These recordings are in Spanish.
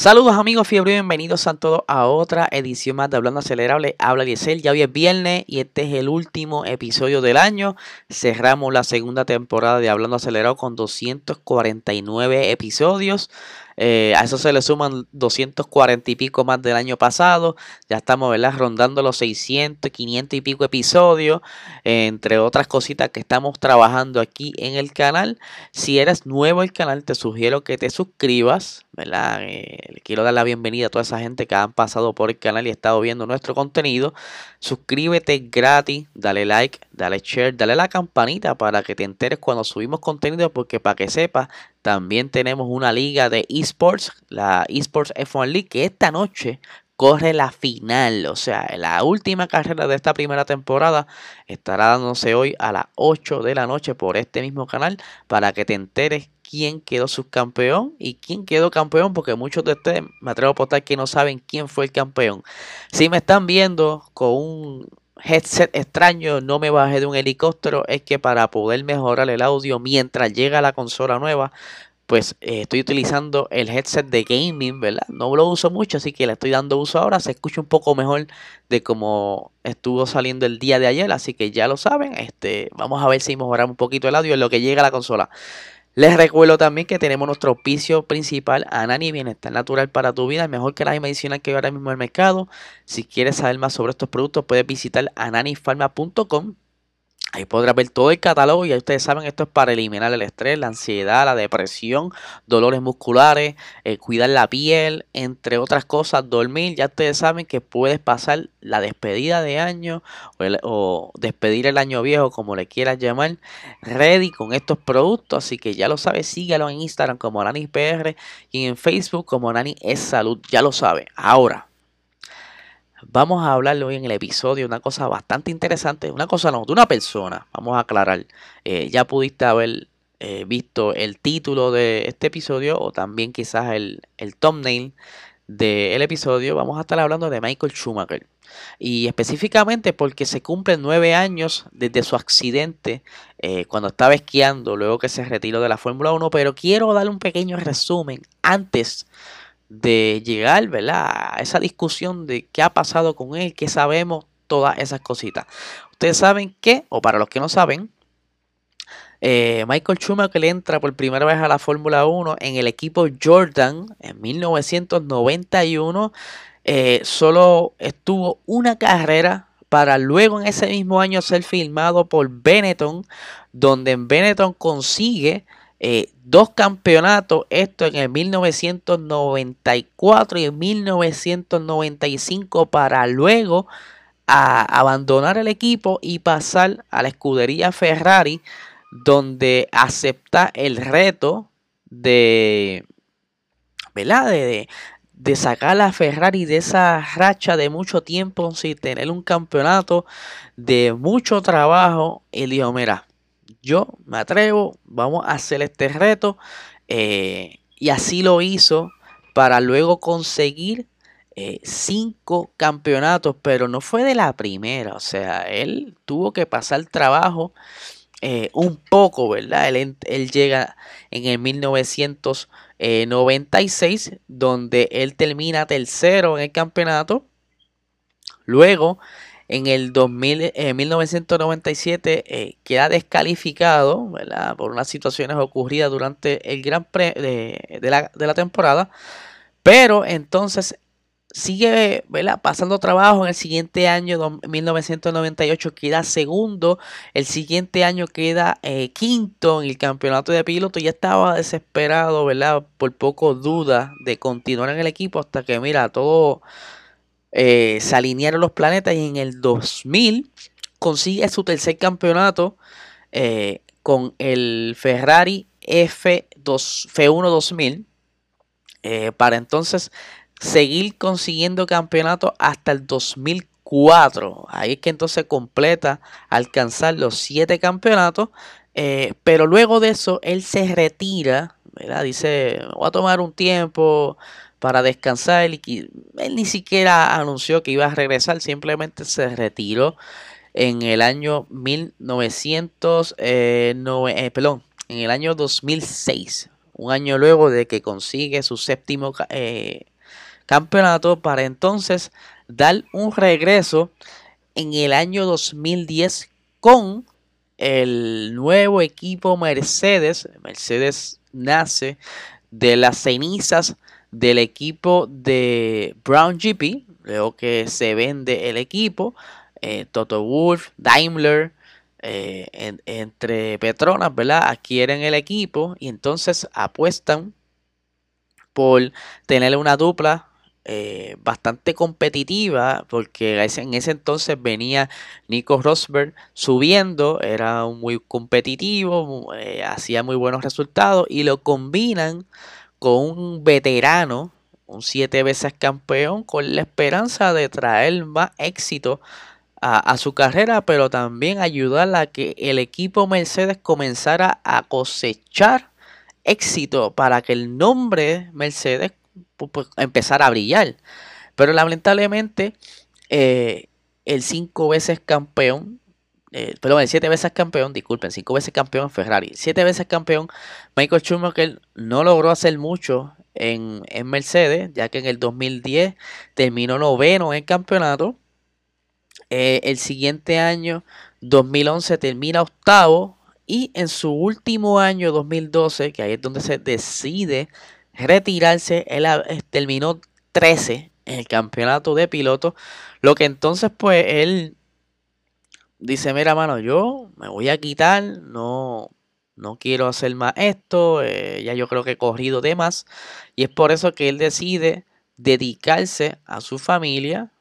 Saludos amigos fiebre, bienvenidos a todos a otra edición más de Hablando Acelerable. Habla Diesel, ya hoy es viernes y este es el último episodio del año. Cerramos la segunda temporada de Hablando Acelerado con 249 episodios. Eh, a eso se le suman 240 y pico más del año pasado. Ya estamos ¿verdad? rondando los 600, 500 y pico episodios. entre otras cositas que estamos trabajando aquí en el canal. Si eres nuevo el canal, te sugiero que te suscribas. ¿verdad? Eh, le quiero dar la bienvenida a toda esa gente que han pasado por el canal y estado viendo nuestro contenido. Suscríbete gratis, dale like, dale share, dale la campanita para que te enteres cuando subimos contenido. Porque para que sepas, también tenemos una liga de esports, la esports F1 League, que esta noche corre la final, o sea, la última carrera de esta primera temporada estará dándose hoy a las 8 de la noche por este mismo canal para que te enteres quién quedó subcampeón y quién quedó campeón, porque muchos de ustedes me atrevo a apostar que no saben quién fue el campeón. Si me están viendo con un headset extraño, no me bajé de un helicóptero, es que para poder mejorar el audio mientras llega la consola nueva, pues eh, estoy utilizando el headset de gaming, ¿verdad? No lo uso mucho, así que le estoy dando uso ahora. Se escucha un poco mejor de cómo estuvo saliendo el día de ayer, así que ya lo saben. Este, vamos a ver si mejoramos un poquito el audio en lo que llega a la consola. Les recuerdo también que tenemos nuestro auspicio principal, Anani Bienestar Natural para tu vida, mejor que las medicinal que hay ahora mismo en el mercado. Si quieres saber más sobre estos productos, puedes visitar ananifarma.com Ahí podrás ver todo el catálogo y ya ustedes saben, esto es para eliminar el estrés, la ansiedad, la depresión, dolores musculares, eh, cuidar la piel, entre otras cosas, dormir. Ya ustedes saben que puedes pasar la despedida de año o, despedir el año viejo, como le quieras llamar, ready con estos productos. Así que ya lo sabes, síguelo en Instagram como NaniPR y en Facebook como Nani es Salud. Ya lo sabes. Ahora, vamos a hablar hoy en el episodio de una cosa bastante interesante, una cosa no, de una persona, vamos a aclarar. Eh, ya pudiste haber eh, visto el título de este episodio o también quizás el, el thumbnail del episodio, vamos a estar hablando de Michael Schumacher. Y específicamente porque se cumplen nueve años desde su accidente eh, cuando estaba esquiando, luego que se retiró de la Fórmula 1, pero quiero dar un pequeño resumen antes de llegar, ¿verdad? A esa discusión de qué ha pasado con él, qué sabemos, todas esas cositas. Ustedes saben que, o para los que no saben, eh, Michael Schumacher entra por primera vez a la Fórmula 1 en el equipo Jordan en 1991. Eh, solo estuvo una carrera para luego en ese mismo año ser filmado por Benetton, donde en Benetton consigue eh, dos campeonatos, esto en el 1994 y en 1995 para luego abandonar el equipo y pasar a la escudería Ferrari donde acepta el reto de, ¿verdad? De, de, sacar a Ferrari de esa racha de mucho tiempo sin tener un campeonato, de mucho trabajo y dijo, mira, yo me atrevo, vamos a hacer este reto. Eh, y así lo hizo para luego conseguir eh, cinco campeonatos, pero no fue de la primera. O sea, él tuvo que pasar trabajo eh, un poco, ¿verdad? Él, él, llega en el 1996, donde él termina tercero en el campeonato. Luego en el 2000, 1997 eh, queda descalificado por unas situaciones ocurridas durante el Gran Premio de, la, temporada. Pero entonces sigue pasando trabajo en el siguiente año, 1998, queda segundo. El siguiente año queda eh, quinto en el campeonato de piloto. Ya estaba desesperado, ¿verdad? Por poco duda de continuar en el equipo hasta que, mira, todo eh, se alinearon los planetas y en el 2000 consigue su tercer campeonato eh, con el Ferrari F2, F1 2000 para entonces seguir consiguiendo campeonatos hasta el 2004. Ahí es que entonces completa alcanzar los siete campeonatos. Eh, pero luego de eso, él se retira. Dice, voy a tomar un tiempo para descansar. Él ni siquiera anunció que iba a regresar, simplemente se retiró en el año 1900, eh, eh, en el año 2006, un año luego de que consigue su séptimo eh, campeonato para entonces dar un regreso en el año 2010 con el nuevo equipo Mercedes. Mercedes nace de las cenizas del equipo de Brown GP, luego que se vende el equipo, eh, Toto Wolf, Daimler, eh, entre Petronas, ¿verdad? Adquieren el equipo y entonces apuestan por tener una dupla eh, bastante competitiva porque en ese entonces venía Nico Rosberg subiendo, era muy competitivo, hacía muy buenos resultados y lo combinan con un veterano, un siete veces campeón, con la esperanza de traer más éxito a, su carrera, pero también ayudar a que el equipo Mercedes comenzara a cosechar éxito para que el nombre Mercedes empezara a brillar. Pero lamentablemente eh, el cinco veces campeón, eh, perdón, siete veces campeón, disculpen, cinco veces campeón Ferrari, siete veces campeón Michael Schumacher no logró hacer mucho en, en Mercedes, ya que en el 2010 terminó noveno en el campeonato eh, el siguiente año, 2011, termina octavo. Y en su último año, 2012, que ahí es donde se decide retirarse, él terminó 13 en el campeonato de pilotos. Lo que entonces, pues, él dice, mira, mano, yo me voy a quitar, no, no quiero hacer más esto, eh, ya yo creo que he corrido de más. Y es por eso que él decide dedicarse a su familia.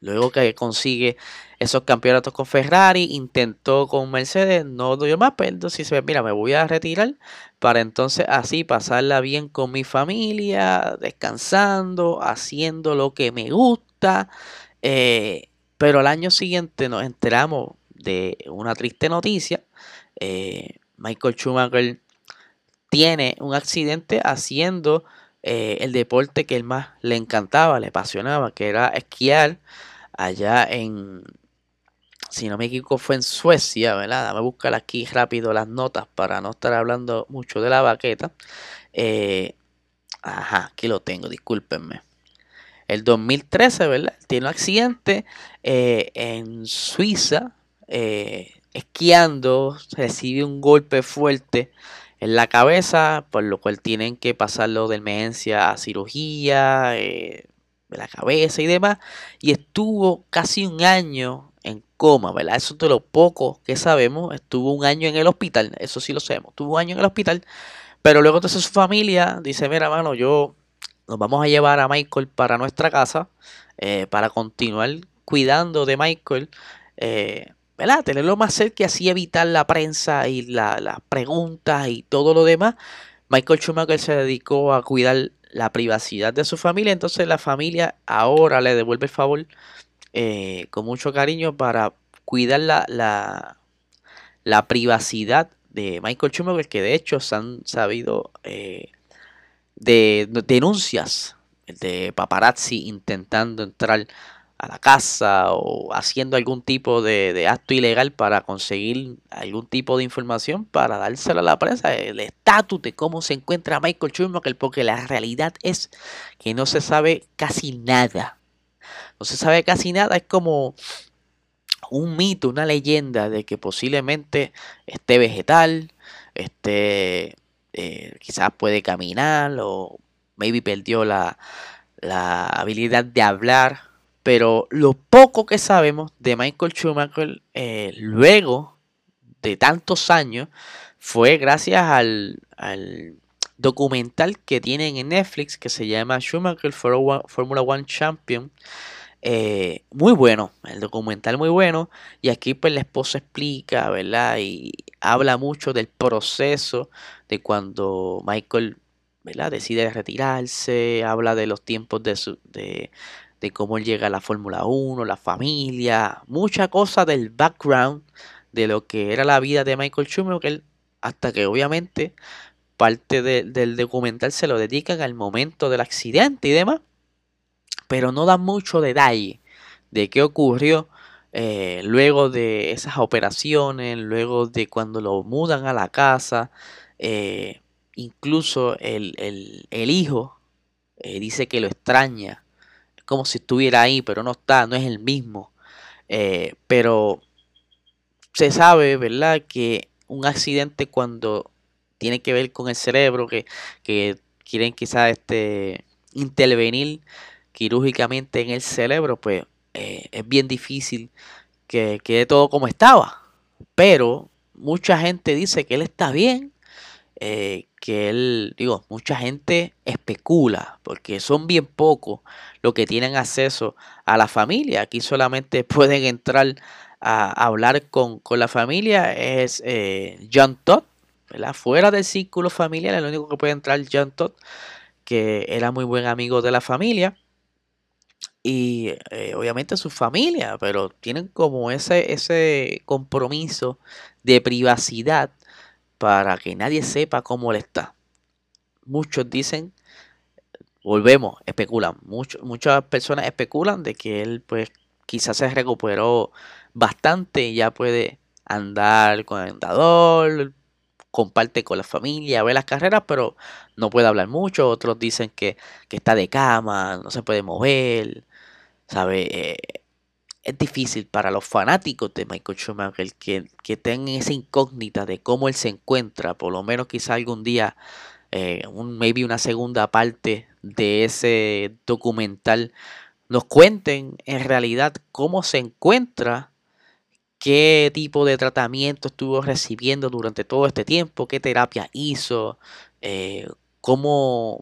Luego que consigue esos campeonatos con Ferrari, intentó con Mercedes, no dio más, pero entonces dice, mira, me voy a retirar para entonces así pasarla bien con mi familia, descansando, haciendo lo que me gusta. Eh, pero al año siguiente nos enteramos de una triste noticia. Eh, Michael Schumacher tiene un accidente haciendo eh, el deporte que él más le encantaba, le apasionaba, que era esquiar allá en, si no me equivoco, fue en Suecia, ¿verdad? Dame buscar aquí rápido las notas para no estar hablando mucho de la baqueta. Eh, ajá, aquí lo tengo, discúlpenme. El 2013, ¿verdad? Tiene un accidente eh, en Suiza, eh, esquiando, recibe un golpe fuerte en la cabeza, por lo cual tienen que pasarlo de emergencia a cirugía, de la cabeza y demás, y estuvo casi un año en coma, ¿verdad? Eso es de lo poco que sabemos, estuvo un año en el hospital, eso sí lo sabemos, estuvo un año en el hospital, pero luego entonces su familia dice, mira, mano, yo nos vamos a llevar a Michael para nuestra casa, eh, para continuar cuidando de Michael, eh, ¿verdad? Tenerlo más cerca y así evitar la prensa y las preguntas y todo lo demás. Michael Schumacher se dedicó a cuidar la privacidad de su familia, entonces la familia ahora le devuelve el favor eh, con mucho cariño para cuidar la, la, privacidad de Michael Schumacher, que de hecho se han sabido eh, de denuncias de paparazzi intentando entrar a la casa o haciendo algún tipo de, acto ilegal para conseguir algún tipo de información para dárselo a la prensa, el estatus de cómo se encuentra Michael Schumacher, porque la realidad es que no se sabe casi nada. No se sabe casi nada, es como un mito, una leyenda de que posiblemente esté vegetal, esté, eh, quizás puede caminar o maybe perdió la, la habilidad de hablar pero lo poco que sabemos de Michael Schumacher eh, luego de tantos años fue gracias al, documental que tienen en Netflix que se llama Schumacher Formula One Champion. Eh, muy bueno, el documental muy bueno. Y aquí pues la esposa explica, ¿verdad? Y habla mucho del proceso de cuando Michael ¿verdad? decide retirarse, habla de los tiempos de, su, de, de cómo él llega a la Fórmula 1, la familia, mucha cosa del background de lo que era la vida de Michael Schumacher, hasta que obviamente parte del documental se lo dedican al momento del accidente y demás, pero no da mucho detalle de qué ocurrió eh, luego de esas operaciones, luego de cuando lo mudan a la casa, eh, incluso el, hijo eh, dice que lo extraña como si estuviera ahí, pero no está, no es el mismo. Pero se sabe, ¿verdad?, que un accidente cuando tiene que ver con el cerebro, que, quieren quizás este, intervenir quirúrgicamente en el cerebro, pues eh, es bien difícil que quede todo como estaba. Pero mucha gente dice que él está bien, eh, que él, digo, mucha gente especula, porque son bien pocos los que tienen acceso a la familia. Aquí solamente pueden entrar a, hablar con, la familia, es eh, John Todd, ¿verdad? Fuera del círculo familiar, el único que puede entrar John Todd, que era muy buen amigo de la familia. Y eh, obviamente su familia, pero tienen como ese, ese compromiso de privacidad para que nadie sepa cómo él está. Muchos dicen, volvemos, especulan, muchas personas especulan de que él pues quizás se recuperó bastante y ya puede andar con el andador, comparte con la familia, ve las carreras, pero no puede hablar mucho. Otros dicen que, que está de cama, no se puede mover, ¿sabe? Eh, es difícil para los fanáticos de Michael Schumacher que, que tengan esa incógnita de cómo él se encuentra, por lo menos quizá algún día, eh, un, maybe una segunda parte de ese documental, nos cuenten en realidad cómo se encuentra, qué tipo de tratamiento estuvo recibiendo durante todo este tiempo, qué terapia hizo, eh, cómo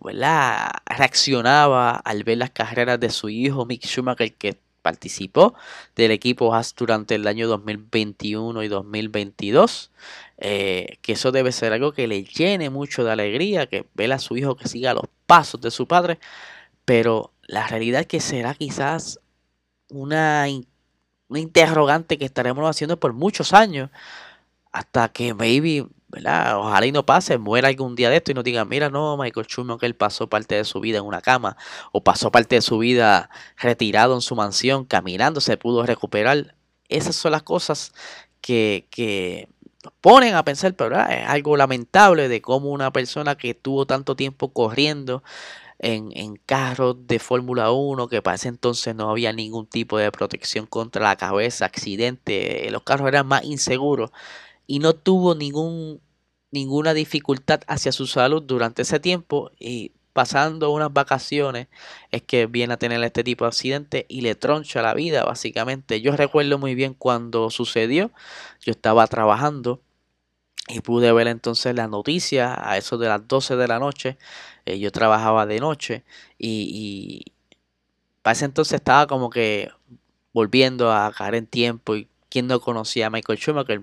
reaccionaba al ver las carreras de su hijo Mick Schumacher que participó del equipo Haas durante el año 2021 y 2022. Eh, que eso debe ser algo que le llene mucho de alegría, que vea a su hijo que siga los pasos de su padre. Pero la realidad es que será quizás una, una interrogante que estaremos haciendo por muchos años. Hasta que maybe ¿verdad? Ojalá y no pase, muera algún día de esto y no digan, mira, no, Michael Schumacher pasó parte de su vida en una cama o pasó parte de su vida retirado en su mansión, caminando, se pudo recuperar. Esas son las cosas que, que ponen a pensar, pero es algo lamentable de cómo una persona que tuvo tanto tiempo corriendo en, en carros de Fórmula 1, que para ese entonces no había ningún tipo de protección contra la cabeza, accidente, los carros eran más inseguros y no tuvo ningún, ninguna dificultad hacia su salud durante ese tiempo y pasando unas vacaciones es que viene a tener este tipo de accidente y le troncha la vida básicamente. Yo recuerdo muy bien cuando sucedió, yo estaba trabajando y pude ver entonces la noticia a eso de las 12 de la noche. Eh, yo trabajaba de noche y, y para ese entonces estaba como que volviendo a caer en tiempo y quien no conocía a Michael Schumacher,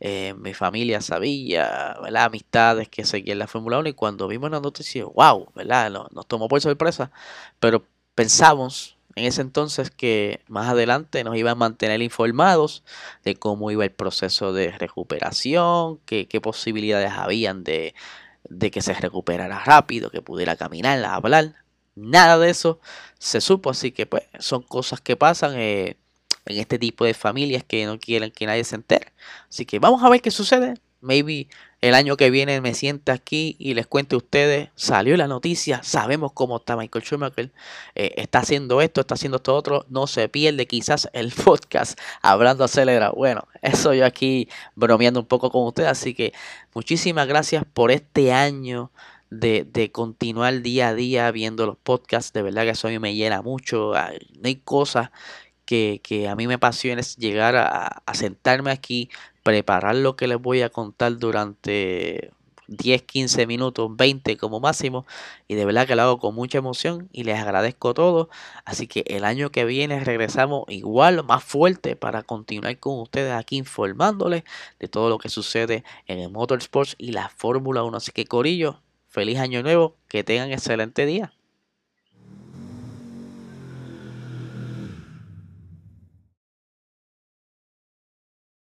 eh, mi familia sabía, ¿verdad? Amistades que seguían la Fórmula 1 y cuando vimos la noticia, wow, ¿verdad? Nos, tomó por sorpresa, pero pensamos en ese entonces que más adelante nos iban a mantener informados de cómo iba el proceso de recuperación, qué, qué posibilidades habían de, de que se recuperara rápido, que pudiera caminar, hablar. Nada de eso se supo, así que pues son cosas que pasan. Eh, en este tipo de familias que no quieren que nadie se entere. Así que vamos a ver qué sucede. Maybe el año que viene me sienta aquí y les cuente a ustedes, salió la noticia, sabemos cómo está Michael Schumacher, eh, está haciendo esto, está haciendo esto otro, no se pierde quizás el podcast hablando acelera. Bueno, eso yo aquí bromeando un poco con ustedes, así que muchísimas gracias por este año. De, de, continuar día a día viendo los podcasts. De verdad que eso a mí me llena mucho. No hay cosas que, a mí me apasiona es llegar a, sentarme aquí, preparar lo que les voy a contar durante 10, 15 minutos, 20 como máximo. Y de verdad que lo hago con mucha emoción y les agradezco todo. Así que el año que viene regresamos igual, más fuerte para continuar con ustedes aquí informándoles de todo lo que sucede en el Motorsports y la Fórmula 1. Así que Corillo, feliz año nuevo, que tengan excelente día.